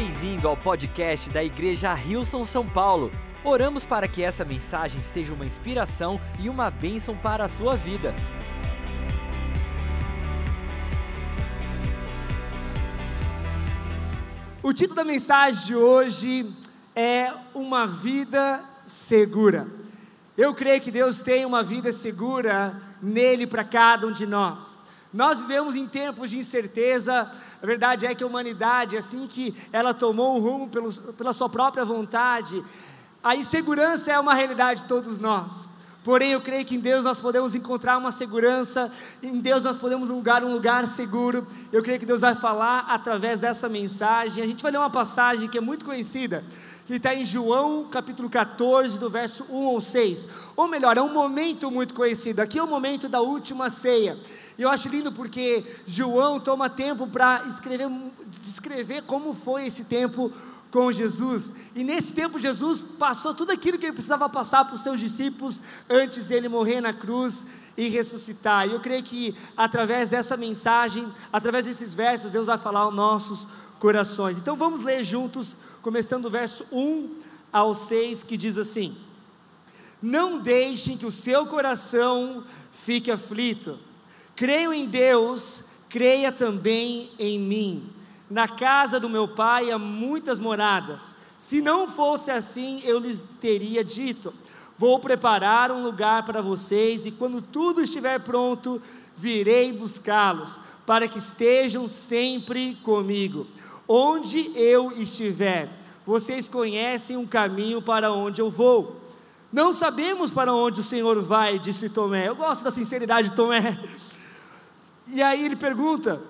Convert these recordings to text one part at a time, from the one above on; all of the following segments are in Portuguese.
Bem-vindo ao podcast da Igreja Rilson São Paulo. Oramos para que essa mensagem seja uma inspiração e uma bênção para a sua vida. O título da mensagem de hoje é Uma Vida Segura. Eu creio que Deus tem uma vida segura nele para cada um de nós. Nós vivemos em tempos de incerteza, a verdade é que a humanidade, assim que ela tomou um rumo pelo, pela sua própria vontade, a insegurança é uma realidade de todos nós. Porém, eu creio que em Deus nós podemos encontrar uma segurança, em Deus nós podemos lugar um lugar seguro. Eu creio que Deus vai falar através dessa mensagem. A gente vai ler uma passagem que é muito conhecida, que está em João capítulo 14, do verso 1 ao 6. Ou melhor, é um momento muito conhecido. Aqui é o momento da última ceia. E eu acho lindo porque João toma tempo para escrever, descrever como foi esse tempo com Jesus. E nesse tempo, Jesus passou tudo aquilo que ele precisava passar para os seus discípulos antes dele morrer na cruz e ressuscitar. E eu creio que através dessa mensagem, através desses versos, Deus vai falar aos nossos corações. Então vamos ler juntos, começando do verso 1 ao 6, que diz assim: Não deixem que o seu coração fique aflito. Creio em Deus, creia também em mim. Na casa do meu pai há muitas moradas. Se não fosse assim, eu lhes teria dito: Vou preparar um lugar para vocês, e quando tudo estiver pronto, virei buscá-los, para que estejam sempre comigo. Onde eu estiver, vocês conhecem um caminho para onde eu vou. Não sabemos para onde o Senhor vai, disse Tomé. Eu gosto da sinceridade de Tomé. E aí ele pergunta: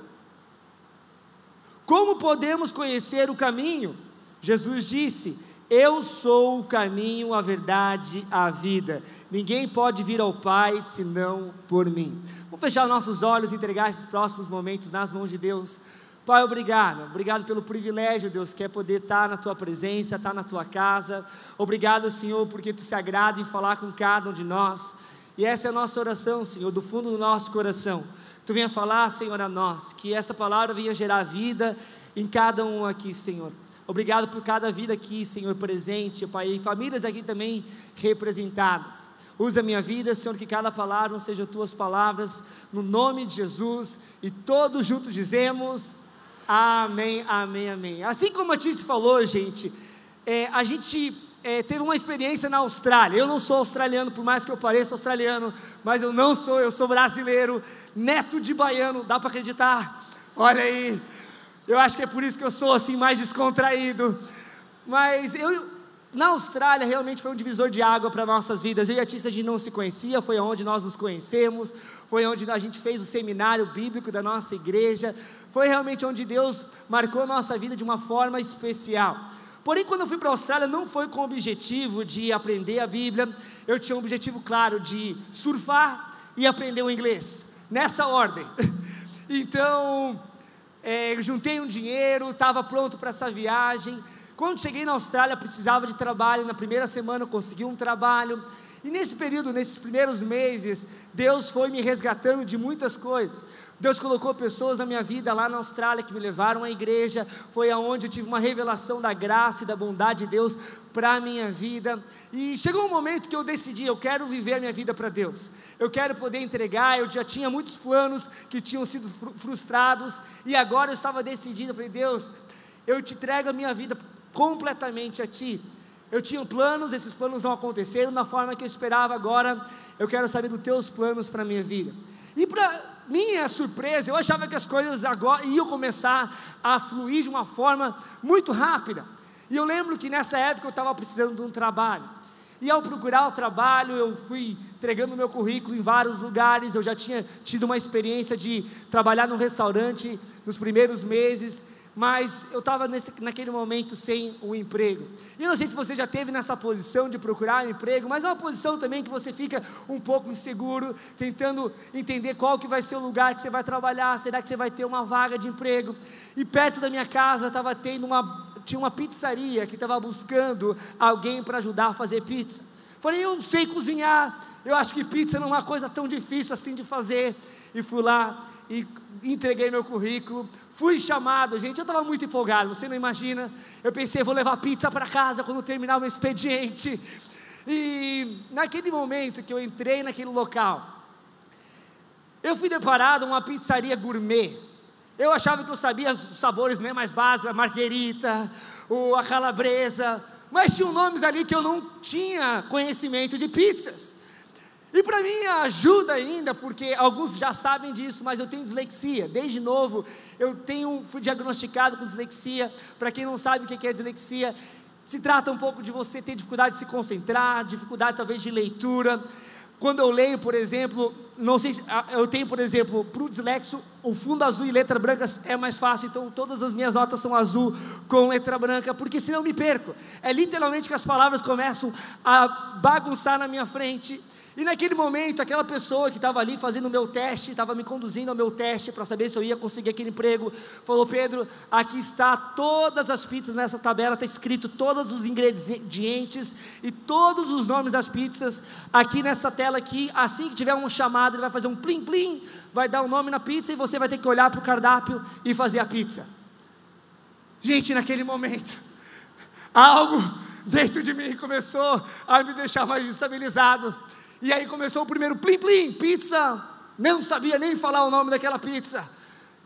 como podemos conhecer o caminho? Jesus disse: Eu sou o caminho, a verdade, a vida. Ninguém pode vir ao Pai senão por mim. Vamos fechar nossos olhos e entregar esses próximos momentos nas mãos de Deus. Pai, obrigado. Obrigado pelo privilégio, Deus, que é poder estar na tua presença, estar na tua casa. Obrigado, Senhor, porque tu se agrada em falar com cada um de nós. E essa é a nossa oração, Senhor, do fundo do nosso coração Tu venha falar, Senhor, a nós, que essa palavra venha gerar vida em cada um aqui, Senhor. Obrigado por cada vida aqui, Senhor, presente, Pai, e famílias aqui também representadas. Usa a minha vida, Senhor, que cada palavra sejam tuas palavras, no nome de Jesus, e todos juntos dizemos amém, amém, amém. Assim como a Tícia falou, gente, é, a gente é, teve uma experiência na Austrália. Eu não sou australiano, por mais que eu pareça australiano, mas eu não sou, eu sou brasileiro, neto de baiano, dá para acreditar? Olha aí, eu acho que é por isso que eu sou assim mais descontraído. Mas eu, na Austrália realmente foi um divisor de água para nossas vidas. Eu e a Tissa a gente não se conhecia, foi onde nós nos conhecemos, foi onde a gente fez o seminário bíblico da nossa igreja, foi realmente onde Deus marcou nossa vida de uma forma especial. Porém, quando eu fui para a Austrália, não foi com o objetivo de aprender a Bíblia, eu tinha um objetivo claro de surfar e aprender o inglês, nessa ordem. Então, é, juntei um dinheiro, estava pronto para essa viagem. Quando cheguei na Austrália, precisava de trabalho. Na primeira semana, eu consegui um trabalho. E nesse período, nesses primeiros meses, Deus foi me resgatando de muitas coisas. Deus colocou pessoas na minha vida lá na Austrália que me levaram à igreja. Foi aonde eu tive uma revelação da graça e da bondade de Deus para a minha vida. E chegou um momento que eu decidi, eu quero viver a minha vida para Deus. Eu quero poder entregar. Eu já tinha muitos planos que tinham sido frustrados e agora eu estava decidido. Eu falei, Deus, eu te entrego a minha vida completamente a Ti. Eu tinha planos, esses planos não aconteceram da forma que eu esperava. Agora eu quero saber dos Teus planos para a minha vida. E para minha surpresa, eu achava que as coisas agora iam começar a fluir de uma forma muito rápida. E eu lembro que nessa época eu estava precisando de um trabalho. E ao procurar o trabalho, eu fui entregando meu currículo em vários lugares. Eu já tinha tido uma experiência de trabalhar no restaurante nos primeiros meses mas eu estava naquele momento sem o um emprego. E eu não sei se você já teve nessa posição de procurar um emprego, mas é uma posição também que você fica um pouco inseguro, tentando entender qual que vai ser o lugar que você vai trabalhar, será que você vai ter uma vaga de emprego? E perto da minha casa estava tendo uma tinha uma pizzaria que estava buscando alguém para ajudar a fazer pizza. Falei, eu sei cozinhar, eu acho que pizza não é uma coisa tão difícil assim de fazer. E fui lá e entreguei meu currículo, fui chamado, gente, eu estava muito empolgado, você não imagina. Eu pensei, vou levar pizza para casa quando terminar o meu expediente. E naquele momento que eu entrei naquele local, eu fui deparado uma pizzaria gourmet. Eu achava que eu sabia os sabores né, mais básicos, a marguerita, a calabresa, mas tinham nomes ali que eu não tinha conhecimento de pizzas. E para mim ajuda ainda, porque alguns já sabem disso, mas eu tenho dislexia. Desde novo, eu tenho, fui diagnosticado com dislexia. Para quem não sabe o que é dislexia, se trata um pouco de você ter dificuldade de se concentrar, dificuldade talvez de leitura. Quando eu leio, por exemplo, não sei se, ah, eu tenho, por exemplo, para o dislexo, o fundo azul e letra branca é mais fácil, então todas as minhas notas são azul com letra branca, porque senão eu me perco. É literalmente que as palavras começam a bagunçar na minha frente e naquele momento, aquela pessoa que estava ali fazendo o meu teste, estava me conduzindo ao meu teste para saber se eu ia conseguir aquele emprego, falou: Pedro, aqui está todas as pizzas nessa tabela, está escrito todos os ingredientes e todos os nomes das pizzas aqui nessa tela aqui. Assim que tiver um chamado, ele vai fazer um plim plim, vai dar o um nome na pizza e você vai ter que olhar para o cardápio e fazer a pizza. Gente, naquele momento, algo dentro de mim começou a me deixar mais estabilizado. E aí começou o primeiro plim plim, pizza. Não sabia nem falar o nome daquela pizza.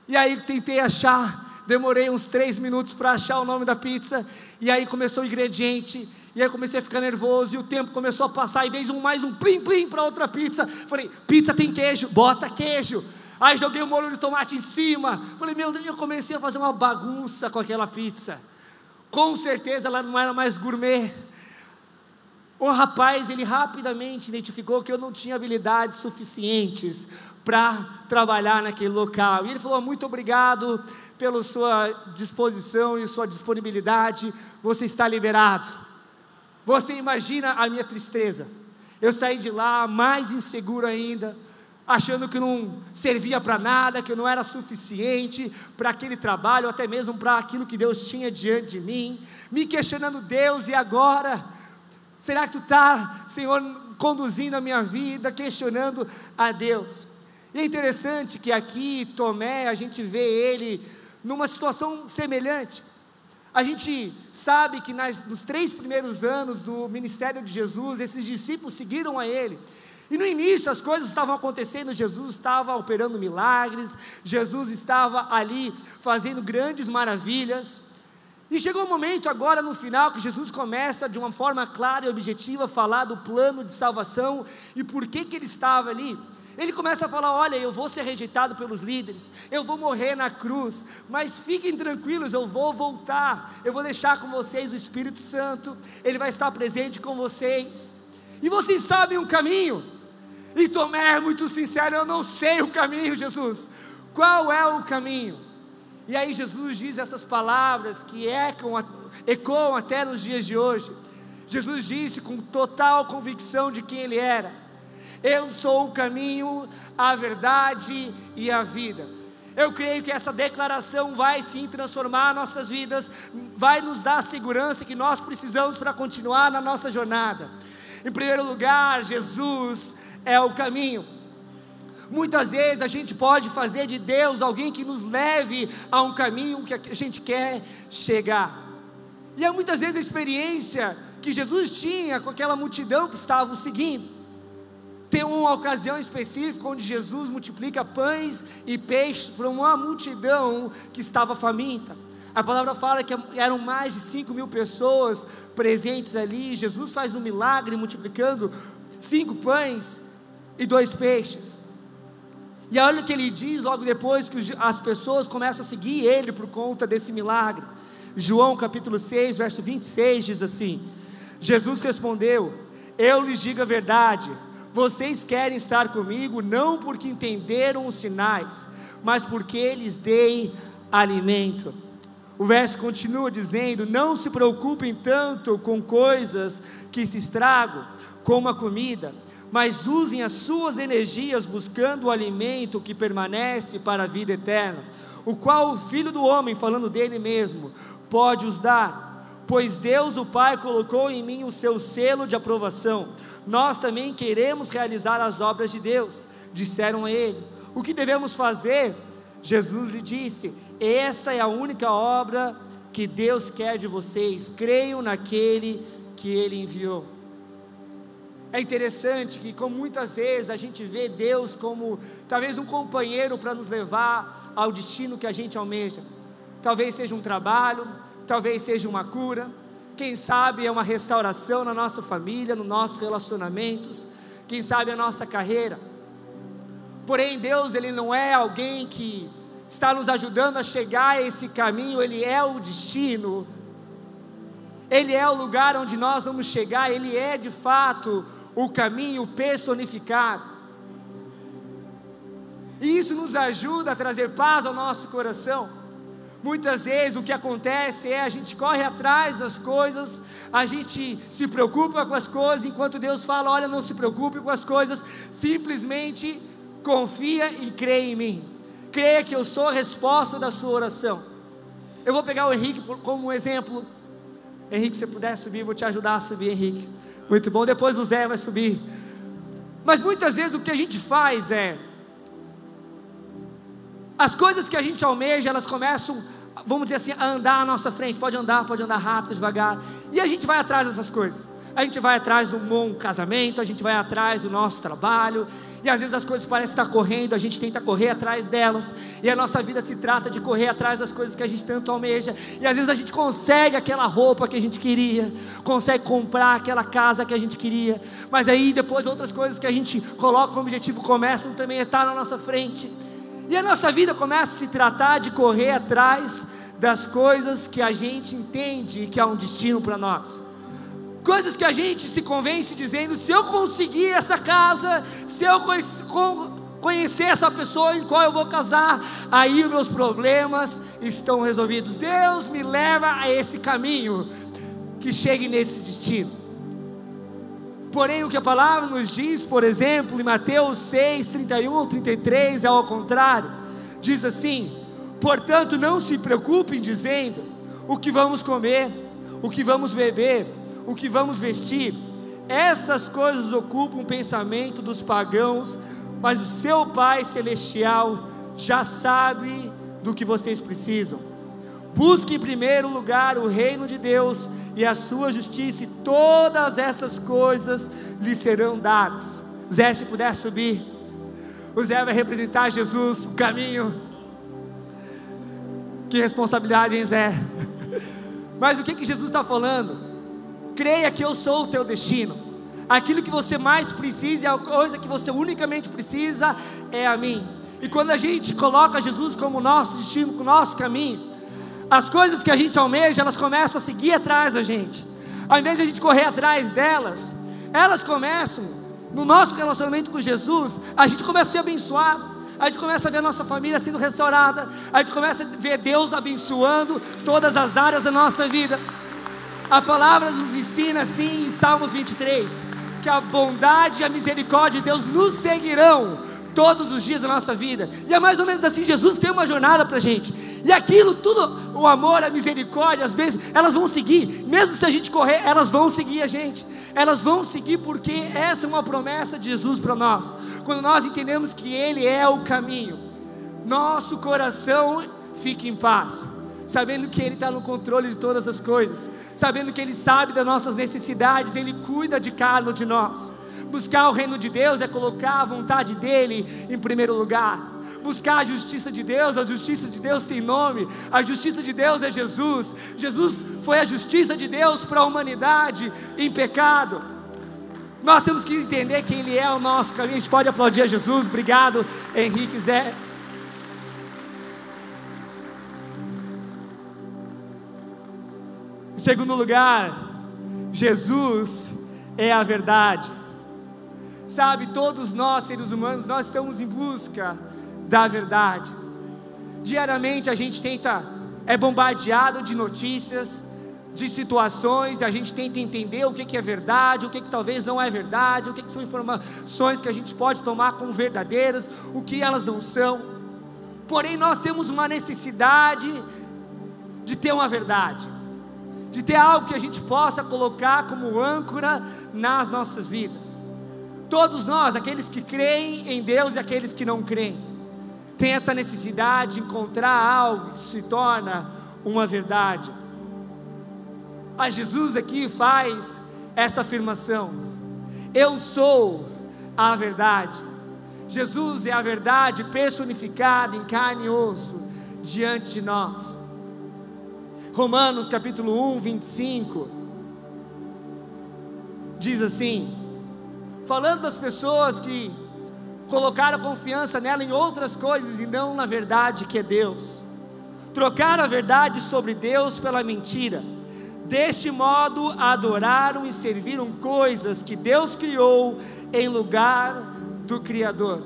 E aí tentei achar, demorei uns três minutos para achar o nome da pizza. E aí começou o ingrediente. E aí comecei a ficar nervoso e o tempo começou a passar e veio um, mais um plim plim para outra pizza. Falei, pizza tem queijo, bota queijo. Aí joguei o molho de tomate em cima. Falei, meu Deus, eu comecei a fazer uma bagunça com aquela pizza. Com certeza ela não era mais gourmet. O rapaz, ele rapidamente identificou que eu não tinha habilidades suficientes para trabalhar naquele local. E ele falou: Muito obrigado pela sua disposição e sua disponibilidade, você está liberado. Você imagina a minha tristeza. Eu saí de lá mais inseguro ainda, achando que não servia para nada, que não era suficiente para aquele trabalho, até mesmo para aquilo que Deus tinha diante de mim, me questionando: Deus, e agora? Será que tu está, Senhor, conduzindo a minha vida, questionando a Deus? E é interessante que aqui, Tomé, a gente vê ele numa situação semelhante. A gente sabe que nas, nos três primeiros anos do ministério de Jesus, esses discípulos seguiram a ele. E no início as coisas estavam acontecendo, Jesus estava operando milagres, Jesus estava ali fazendo grandes maravilhas. E chegou o um momento agora no final que Jesus começa de uma forma clara e objetiva a falar do plano de salvação e por que que ele estava ali. Ele começa a falar: Olha, eu vou ser rejeitado pelos líderes, eu vou morrer na cruz, mas fiquem tranquilos, eu vou voltar, eu vou deixar com vocês o Espírito Santo, ele vai estar presente com vocês, e vocês sabem o caminho. E Tomé é muito sincero: Eu não sei o caminho, Jesus. Qual é o caminho? E aí Jesus diz essas palavras que ecoam, ecoam até nos dias de hoje. Jesus disse com total convicção de quem ele era: Eu sou o caminho, a verdade e a vida. Eu creio que essa declaração vai sim transformar nossas vidas, vai nos dar a segurança que nós precisamos para continuar na nossa jornada. Em primeiro lugar, Jesus é o caminho. Muitas vezes a gente pode fazer de Deus alguém que nos leve a um caminho que a gente quer chegar. E é muitas vezes a experiência que Jesus tinha com aquela multidão que estava o seguindo. Tem uma ocasião específica onde Jesus multiplica pães e peixes para uma multidão que estava faminta. A palavra fala que eram mais de 5 mil pessoas presentes ali. Jesus faz um milagre multiplicando cinco pães e dois peixes. E olha o que ele diz logo depois que as pessoas começam a seguir ele por conta desse milagre. João capítulo 6, verso 26 diz assim: Jesus respondeu: Eu lhes digo a verdade, vocês querem estar comigo não porque entenderam os sinais, mas porque lhes dei alimento. O verso continua dizendo: Não se preocupem tanto com coisas que se estragam, como a comida mas usem as suas energias buscando o alimento que permanece para a vida eterna, o qual o Filho do Homem, falando dele mesmo, pode os dar. pois Deus o Pai colocou em mim o seu selo de aprovação. Nós também queremos realizar as obras de Deus, disseram a ele. O que devemos fazer? Jesus lhe disse: Esta é a única obra que Deus quer de vocês, creiam naquele que ele enviou. É interessante que, como muitas vezes a gente vê Deus como talvez um companheiro para nos levar ao destino que a gente almeja. Talvez seja um trabalho, talvez seja uma cura, quem sabe é uma restauração na nossa família, nos nossos relacionamentos, quem sabe a nossa carreira. Porém, Deus, Ele não é alguém que está nos ajudando a chegar a esse caminho, Ele é o destino, Ele é o lugar onde nós vamos chegar, Ele é de fato o caminho personificado. E isso nos ajuda a trazer paz ao nosso coração. Muitas vezes o que acontece é a gente corre atrás das coisas, a gente se preocupa com as coisas, enquanto Deus fala: olha, não se preocupe com as coisas, simplesmente confia e crê em mim. Creia que eu sou a resposta da sua oração. Eu vou pegar o Henrique como um exemplo. Henrique, se puder subir, vou te ajudar a subir, Henrique. Muito bom. Depois o Zé vai subir. Mas muitas vezes o que a gente faz é. As coisas que a gente almeja, elas começam, vamos dizer assim, a andar à nossa frente. Pode andar, pode andar rápido, devagar. E a gente vai atrás dessas coisas a gente vai atrás de um bom casamento, a gente vai atrás do nosso trabalho, e às vezes as coisas parecem estar correndo, a gente tenta correr atrás delas, e a nossa vida se trata de correr atrás das coisas que a gente tanto almeja, e às vezes a gente consegue aquela roupa que a gente queria, consegue comprar aquela casa que a gente queria, mas aí depois outras coisas que a gente coloca como objetivo começam também a estar na nossa frente, e a nossa vida começa a se tratar de correr atrás das coisas que a gente entende que há um destino para nós coisas que a gente se convence dizendo: se eu conseguir essa casa, se eu conhecer essa pessoa em qual eu vou casar, aí os meus problemas estão resolvidos. Deus me leva a esse caminho que chegue nesse destino. Porém, o que a palavra nos diz, por exemplo, em Mateus 6, 31 ou 33, é ao contrário. Diz assim: Portanto, não se preocupem dizendo o que vamos comer, o que vamos beber o que vamos vestir. Essas coisas ocupam o pensamento dos pagãos, mas o seu Pai Celestial já sabe do que vocês precisam. Busque em primeiro lugar o reino de Deus e a sua justiça, e todas essas coisas lhe serão dadas. Zé, se puder subir, o Zé vai representar Jesus, o caminho. Que responsabilidade, hein, Zé? Mas o que, que Jesus está falando? Creia que eu sou o teu destino. Aquilo que você mais precisa, a coisa que você unicamente precisa é a mim. E quando a gente coloca Jesus como nosso destino, como nosso caminho, as coisas que a gente almeja, elas começam a seguir atrás da gente. Ao invés de a gente correr atrás delas, elas começam, no nosso relacionamento com Jesus, a gente começa a ser abençoado, a gente começa a ver a nossa família sendo restaurada, a gente começa a ver Deus abençoando todas as áreas da nossa vida. A palavra nos ensina assim em Salmos 23, que a bondade e a misericórdia de Deus nos seguirão todos os dias da nossa vida. E é mais ou menos assim, Jesus tem uma jornada para a gente. E aquilo tudo, o amor, a misericórdia, as bênçãos, elas vão seguir. Mesmo se a gente correr, elas vão seguir a gente. Elas vão seguir porque essa é uma promessa de Jesus para nós. Quando nós entendemos que Ele é o caminho, nosso coração fica em paz sabendo que Ele está no controle de todas as coisas, sabendo que Ele sabe das nossas necessidades, Ele cuida de cada um de nós. Buscar o reino de Deus é colocar a vontade dEle em primeiro lugar. Buscar a justiça de Deus, a justiça de Deus tem nome, a justiça de Deus é Jesus. Jesus foi a justiça de Deus para a humanidade em pecado. Nós temos que entender que Ele é o nosso caminho. A gente pode aplaudir a Jesus. Obrigado, Henrique Zé. Segundo lugar, Jesus é a verdade. Sabe, todos nós, seres humanos, nós estamos em busca da verdade. Diariamente a gente tenta, é bombardeado de notícias, de situações, a gente tenta entender o que, que é verdade, o que, que talvez não é verdade, o que, que são informações que a gente pode tomar como verdadeiras, o que elas não são. Porém, nós temos uma necessidade de ter uma verdade. De ter algo que a gente possa colocar como âncora nas nossas vidas. Todos nós, aqueles que creem em Deus e aqueles que não creem, têm essa necessidade de encontrar algo que se torna uma verdade. A Jesus aqui faz essa afirmação: Eu sou a verdade. Jesus é a verdade personificada em carne e osso diante de nós. Romanos capítulo 1, 25 diz assim: falando das pessoas que colocaram confiança nela em outras coisas e não na verdade que é Deus. Trocaram a verdade sobre Deus pela mentira. Deste modo adoraram e serviram coisas que Deus criou em lugar do Criador.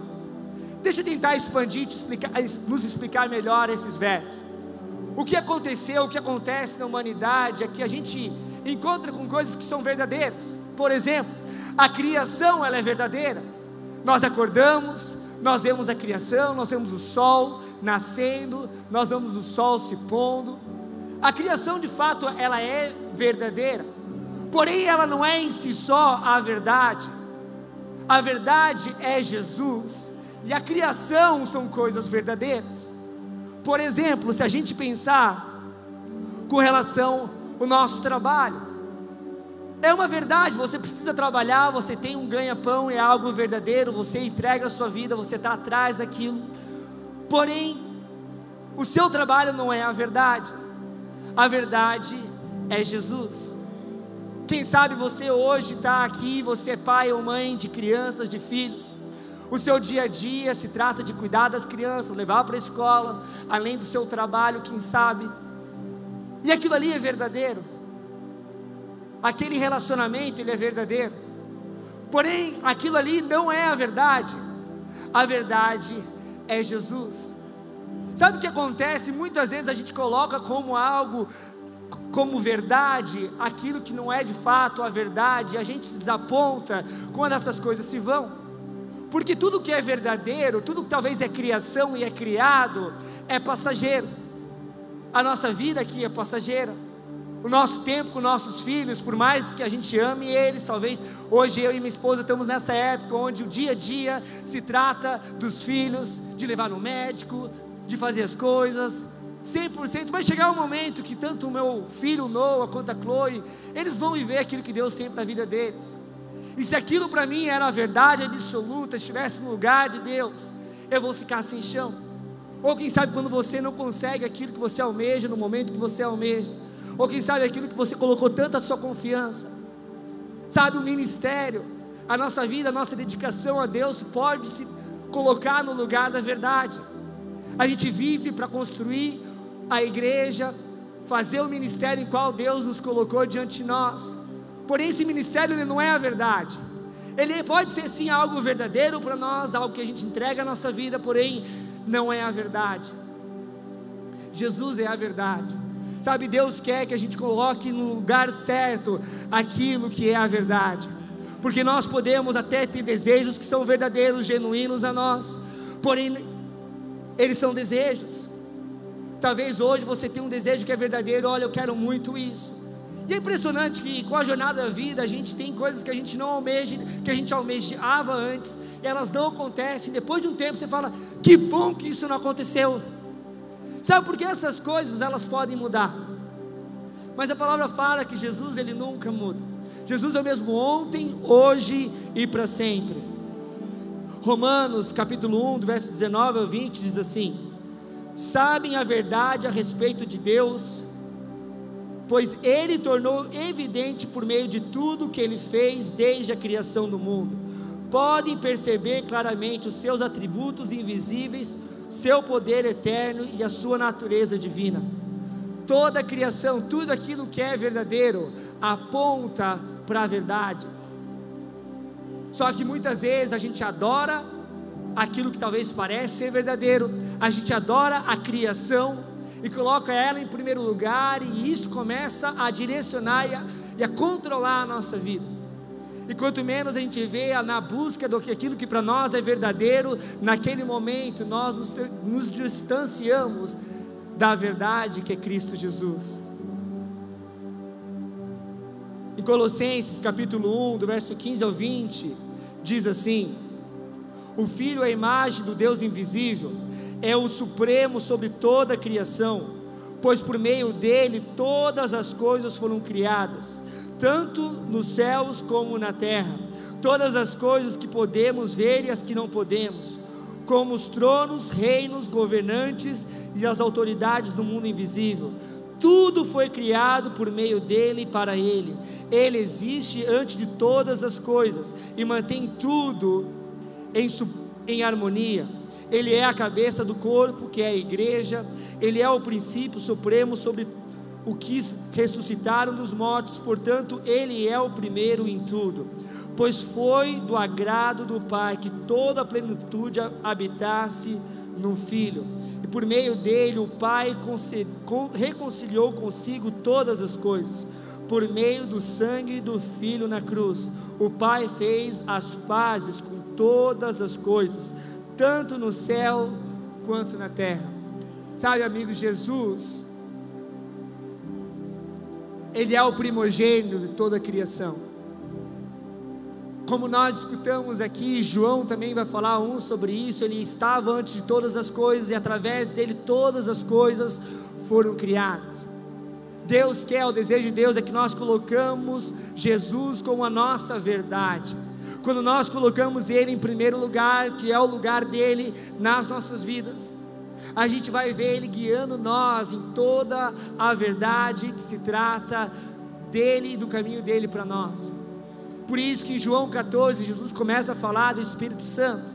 Deixa eu tentar expandir, explicar, nos explicar melhor esses versos. O que aconteceu, o que acontece na humanidade é que a gente encontra com coisas que são verdadeiras. Por exemplo, a criação ela é verdadeira. Nós acordamos, nós vemos a criação, nós vemos o sol nascendo, nós vemos o sol se pondo. A criação de fato ela é verdadeira. Porém ela não é em si só a verdade. A verdade é Jesus e a criação são coisas verdadeiras. Por exemplo, se a gente pensar com relação ao nosso trabalho, é uma verdade, você precisa trabalhar, você tem um ganha-pão, é algo verdadeiro, você entrega a sua vida, você está atrás daquilo. Porém, o seu trabalho não é a verdade, a verdade é Jesus. Quem sabe você hoje está aqui, você é pai ou mãe de crianças, de filhos. O seu dia a dia se trata de cuidar das crianças, levar para a escola, além do seu trabalho, quem sabe. E aquilo ali é verdadeiro aquele relacionamento ele é verdadeiro. Porém, aquilo ali não é a verdade. A verdade é Jesus. Sabe o que acontece? Muitas vezes a gente coloca como algo como verdade aquilo que não é de fato a verdade, a gente se desaponta quando essas coisas se vão. Porque tudo que é verdadeiro, tudo que talvez é criação e é criado, é passageiro. A nossa vida aqui é passageira o nosso tempo com nossos filhos, por mais que a gente ame eles, talvez hoje eu e minha esposa estamos nessa época onde o dia a dia se trata dos filhos, de levar no médico, de fazer as coisas, 100%, vai chegar um momento que tanto o meu filho Noah quanto a Chloe, eles vão viver aquilo que Deus tem para a vida deles. E se aquilo para mim era a verdade absoluta, estivesse no lugar de Deus, eu vou ficar sem chão. Ou quem sabe quando você não consegue aquilo que você almeja no momento que você almeja, ou quem sabe aquilo que você colocou tanta sua confiança, sabe, o ministério, a nossa vida, a nossa dedicação a Deus pode se colocar no lugar da verdade. A gente vive para construir a igreja, fazer o ministério em qual Deus nos colocou diante de nós. Porém, esse ministério ele não é a verdade. Ele pode ser sim algo verdadeiro para nós, algo que a gente entrega a nossa vida, porém não é a verdade. Jesus é a verdade. Sabe, Deus quer que a gente coloque no lugar certo aquilo que é a verdade. Porque nós podemos até ter desejos que são verdadeiros, genuínos a nós, porém, eles são desejos. Talvez hoje você tenha um desejo que é verdadeiro, olha, eu quero muito isso. E é impressionante que com a jornada da vida a gente tem coisas que a gente não almeja, que a gente almejava antes, elas não acontecem. Depois de um tempo você fala: que bom que isso não aconteceu. Sabe por que essas coisas elas podem mudar? Mas a palavra fala que Jesus ele nunca muda. Jesus é o mesmo ontem, hoje e para sempre. Romanos capítulo 1, do verso 19 ao 20 diz assim: Sabem a verdade a respeito de Deus, pois ele tornou evidente por meio de tudo que ele fez desde a criação do mundo. Podem perceber claramente os seus atributos invisíveis seu poder eterno e a sua natureza divina. Toda a criação, tudo aquilo que é verdadeiro, aponta para a verdade. Só que muitas vezes a gente adora aquilo que talvez pareça ser verdadeiro, a gente adora a criação e coloca ela em primeiro lugar, e isso começa a direcionar e a, e a controlar a nossa vida. E quanto menos a gente vê na busca do que aquilo que para nós é verdadeiro, naquele momento nós nos, nos distanciamos da verdade que é Cristo Jesus. Colossenses capítulo 1, do verso 15 ao 20, diz assim: O Filho é a imagem do Deus invisível, é o supremo sobre toda a criação, pois por meio dele todas as coisas foram criadas, tanto nos céus como na terra, todas as coisas que podemos ver e as que não podemos, como os tronos, reinos, governantes e as autoridades do mundo invisível. Tudo foi criado por meio dele e para ele. Ele existe antes de todas as coisas e mantém tudo em, em harmonia. Ele é a cabeça do corpo, que é a igreja. Ele é o princípio supremo sobre o que ressuscitaram dos mortos, portanto, ele é o primeiro em tudo. Pois foi do agrado do Pai que toda a plenitude habitasse no Filho, e por meio dele o Pai reconciliou consigo todas as coisas, por meio do sangue do Filho na cruz. O Pai fez as pazes com todas as coisas, tanto no céu quanto na terra. Sabe, amigos, Jesus ele é o primogênito de toda a criação. Como nós escutamos aqui, João também vai falar um sobre isso. Ele estava antes de todas as coisas e através dele todas as coisas foram criadas. Deus quer, o desejo de Deus é que nós colocamos Jesus como a nossa verdade. Quando nós colocamos Ele em primeiro lugar, que é o lugar dele nas nossas vidas, a gente vai ver Ele guiando nós em toda a verdade que se trata dele e do caminho dele para nós. Por isso que em João 14 Jesus começa a falar do Espírito Santo.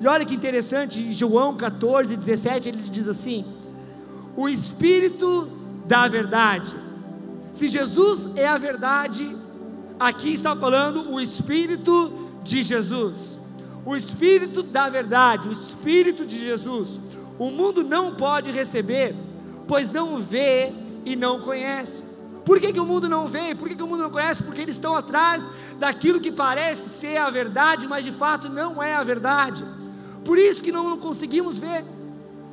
E olha que interessante, em João 14, 17 ele diz assim: O Espírito da verdade. Se Jesus é a verdade, aqui está falando o Espírito de Jesus. O Espírito da verdade, o Espírito de Jesus o mundo não pode receber, pois não vê e não conhece. Por que, que o mundo não vê? Por que, que o mundo não conhece? Porque eles estão atrás daquilo que parece ser a verdade, mas de fato não é a verdade. Por isso que não conseguimos ver.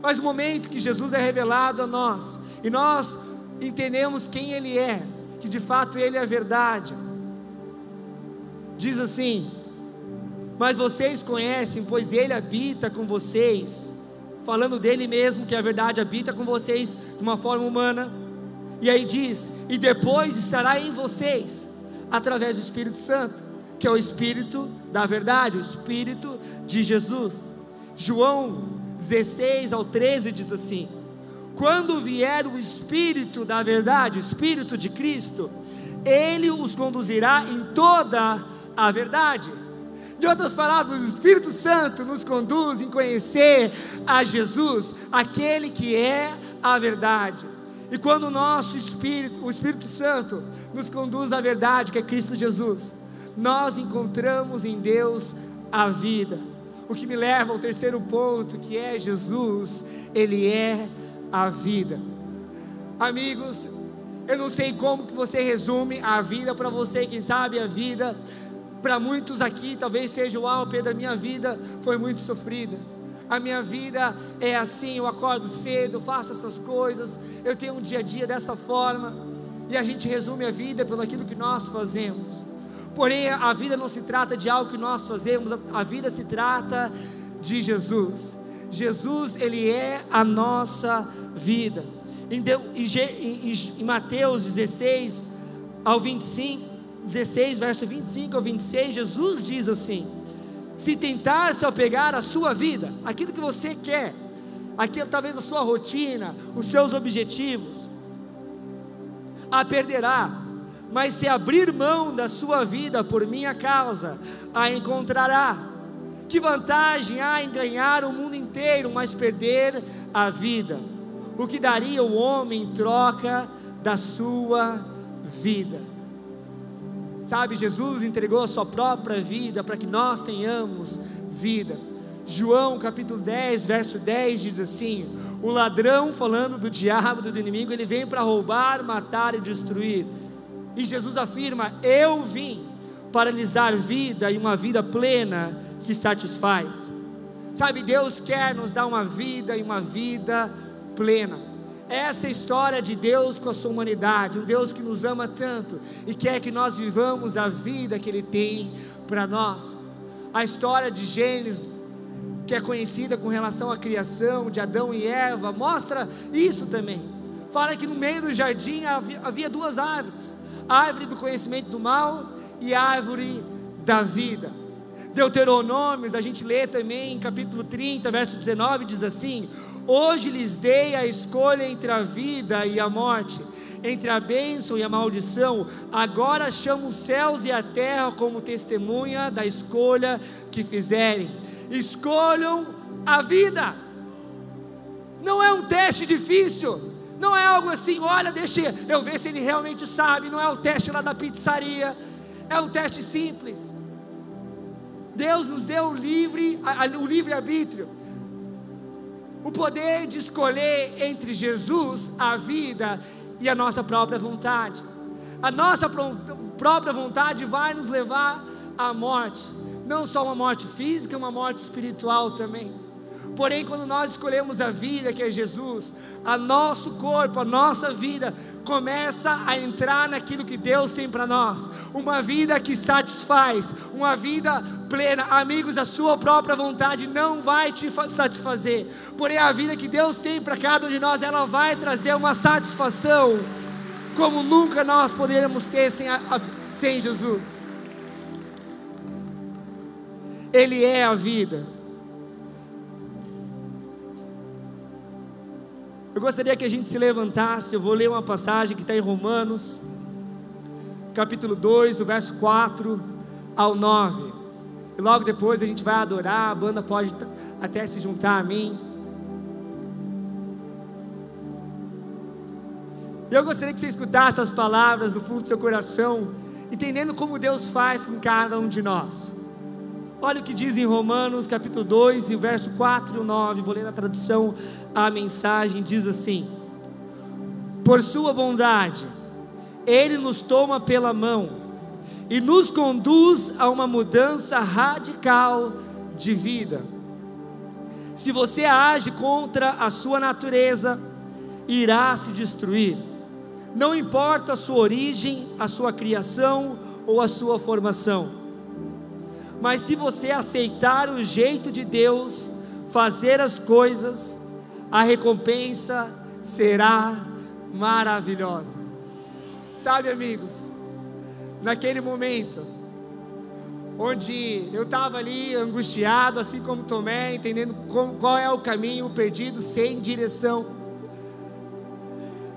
Mas no momento que Jesus é revelado a nós, e nós entendemos quem Ele é, que de fato Ele é a verdade, diz assim: Mas vocês conhecem, pois Ele habita com vocês falando dele mesmo, que a verdade habita com vocês de uma forma humana. E aí diz: e depois estará em vocês, através do Espírito Santo, que é o Espírito da verdade, o Espírito de Jesus. João 16 ao 13 diz assim: Quando vier o Espírito da verdade, o Espírito de Cristo, ele os conduzirá em toda a verdade de outras palavras, o Espírito Santo nos conduz em conhecer a Jesus, aquele que é a verdade. E quando o nosso Espírito, o Espírito Santo, nos conduz à verdade, que é Cristo Jesus, nós encontramos em Deus a vida. O que me leva ao terceiro ponto, que é Jesus, Ele é a vida. Amigos, eu não sei como que você resume a vida para você, quem sabe a vida para muitos aqui, talvez seja o Pedro, a minha vida foi muito sofrida. A minha vida é assim, eu acordo cedo, faço essas coisas, eu tenho um dia a dia dessa forma, e a gente resume a vida pelo aquilo que nós fazemos. Porém, a vida não se trata de algo que nós fazemos, a vida se trata de Jesus. Jesus, Ele é a nossa vida. Em, em Mateus 16 ao 25, 16, verso 25 ao 26, Jesus diz assim: Se tentar se apegar à sua vida, aquilo que você quer, aquilo talvez a sua rotina, os seus objetivos, a perderá, mas se abrir mão da sua vida por minha causa, a encontrará. Que vantagem há em ganhar o mundo inteiro, mas perder a vida? O que daria o homem em troca da sua vida? Sabe, Jesus entregou a sua própria vida para que nós tenhamos vida. João capítulo 10, verso 10 diz assim: O ladrão, falando do diabo, do inimigo, ele vem para roubar, matar e destruir. E Jesus afirma: Eu vim para lhes dar vida e uma vida plena que satisfaz. Sabe, Deus quer nos dar uma vida e uma vida plena. Essa é história de Deus com a sua humanidade, um Deus que nos ama tanto e quer que nós vivamos a vida que Ele tem para nós. A história de Gênesis, que é conhecida com relação à criação de Adão e Eva, mostra isso também. Fala que no meio do jardim havia, havia duas árvores: a árvore do conhecimento do mal e a árvore da vida. Deuteronômios, a gente lê também em capítulo 30, verso 19, diz assim: Hoje lhes dei a escolha entre a vida e a morte, entre a bênção e a maldição. Agora chamo os céus e a terra como testemunha da escolha que fizerem. Escolham a vida. Não é um teste difícil. Não é algo assim, olha, deixa eu ver se ele realmente sabe. Não é o teste lá da pizzaria. É um teste simples. Deus nos deu o livre, o livre arbítrio o poder de escolher entre Jesus, a vida e a nossa própria vontade. A nossa própria vontade vai nos levar à morte, não só uma morte física, uma morte espiritual também. Porém, quando nós escolhemos a vida que é Jesus, a nosso corpo, a nossa vida começa a entrar naquilo que Deus tem para nós. Uma vida que satisfaz, uma vida plena. Amigos, a sua própria vontade não vai te satisfazer. Porém, a vida que Deus tem para cada um de nós, ela vai trazer uma satisfação como nunca nós poderíamos ter sem, a, sem Jesus. Ele é a vida. Eu gostaria que a gente se levantasse. Eu vou ler uma passagem que está em Romanos, capítulo 2, do verso 4 ao 9. E logo depois a gente vai adorar. A banda pode até se juntar a mim. E eu gostaria que você escutasse as palavras do fundo do seu coração, entendendo como Deus faz com cada um de nós. Olha o que diz em Romanos capítulo 2, e verso 4 e 9, vou ler na tradução a mensagem, diz assim: Por sua bondade, Ele nos toma pela mão e nos conduz a uma mudança radical de vida. Se você age contra a sua natureza, irá se destruir. Não importa a sua origem, a sua criação ou a sua formação mas se você aceitar o jeito de Deus fazer as coisas, a recompensa será maravilhosa. Sabe, amigos, naquele momento, onde eu estava ali angustiado, assim como Tomé, entendendo qual é o caminho perdido, sem direção.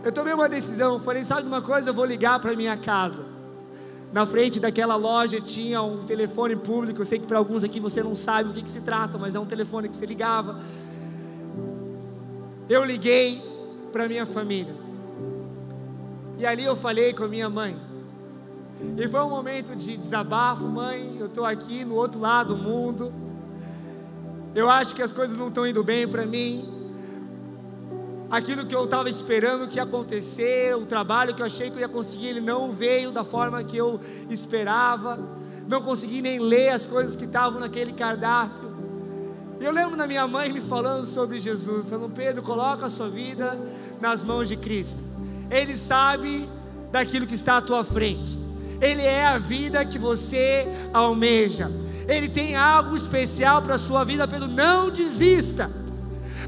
Eu tomei uma decisão, falei: sabe de uma coisa? Eu vou ligar para minha casa. Na frente daquela loja tinha um telefone público. Eu sei que para alguns aqui você não sabe o que, que se trata, mas é um telefone que você ligava. Eu liguei para minha família. E ali eu falei com a minha mãe. E foi um momento de desabafo, mãe. Eu estou aqui no outro lado do mundo. Eu acho que as coisas não estão indo bem para mim aquilo que eu estava esperando que ia acontecer, o trabalho que eu achei que eu ia conseguir, ele não veio da forma que eu esperava, não consegui nem ler as coisas que estavam naquele cardápio. E eu lembro da minha mãe me falando sobre Jesus, falando: Pedro, coloca a sua vida nas mãos de Cristo, Ele sabe daquilo que está à tua frente, Ele é a vida que você almeja, Ele tem algo especial para a sua vida, Pedro, não desista.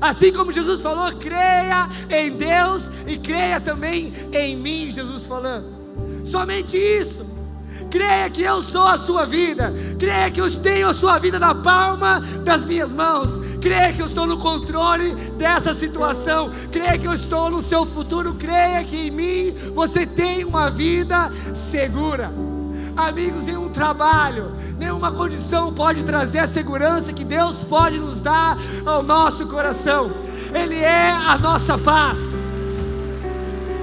Assim como Jesus falou, creia em Deus e creia também em mim, Jesus falando. Somente isso. Creia que eu sou a sua vida. Creia que eu tenho a sua vida na palma das minhas mãos. Creia que eu estou no controle dessa situação. Creia que eu estou no seu futuro. Creia que em mim você tem uma vida segura. Amigos, nenhum trabalho, nenhuma condição pode trazer a segurança que Deus pode nos dar ao nosso coração. Ele é a nossa paz.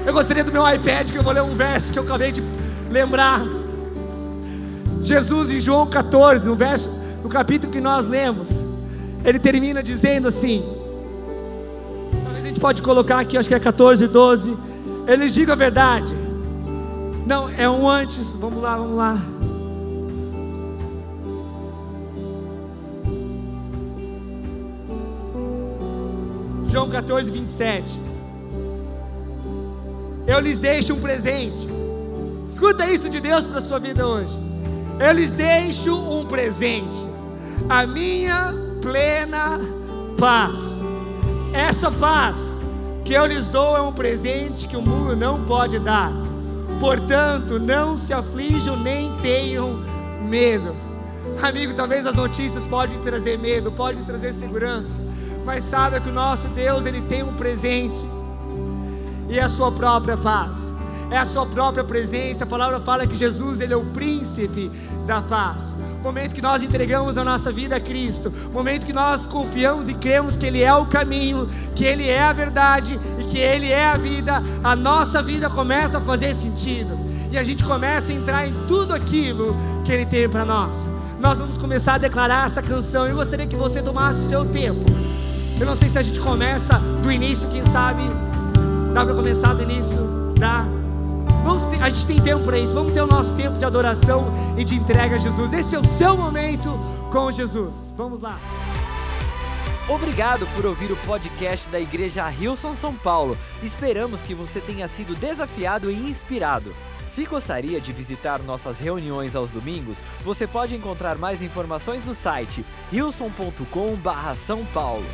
Eu gostaria do meu iPad que eu vou ler um verso que eu acabei de lembrar. Jesus em João 14, no verso, no capítulo que nós lemos, ele termina dizendo assim: talvez a gente pode colocar aqui, acho que é 14, 12. Eles digam a verdade não, é um antes. Vamos lá, vamos lá. João 14, 27. eu lhes deixo um presente. Escuta isso de Deus para a sua vida hoje. Eu lhes deixo um presente, a minha plena paz. Essa paz que eu lhes dou é um presente que o mundo não pode dar. Portanto, não se aflijam nem tenham medo. Amigo, talvez as notícias podem trazer medo, podem trazer segurança, mas saiba que o nosso Deus, ele tem um presente e a sua própria paz. É a sua própria presença. A palavra fala que Jesus, ele é o príncipe da paz. O momento que nós entregamos a nossa vida a Cristo, o momento que nós confiamos e cremos que ele é o caminho, que ele é a verdade e que ele é a vida, a nossa vida começa a fazer sentido. E a gente começa a entrar em tudo aquilo que ele tem para nós. Nós vamos começar a declarar essa canção. Eu gostaria que você tomasse o seu tempo. Eu não sei se a gente começa do início, quem sabe Dá para começar do início? Dá. Vamos ter, a gente tem tempo para isso. Vamos ter o nosso tempo de adoração e de entrega a Jesus. Esse é o seu momento com Jesus. Vamos lá. Obrigado por ouvir o podcast da Igreja Rilson São Paulo. Esperamos que você tenha sido desafiado e inspirado. Se gostaria de visitar nossas reuniões aos domingos, você pode encontrar mais informações no site rilson.com/são paulo.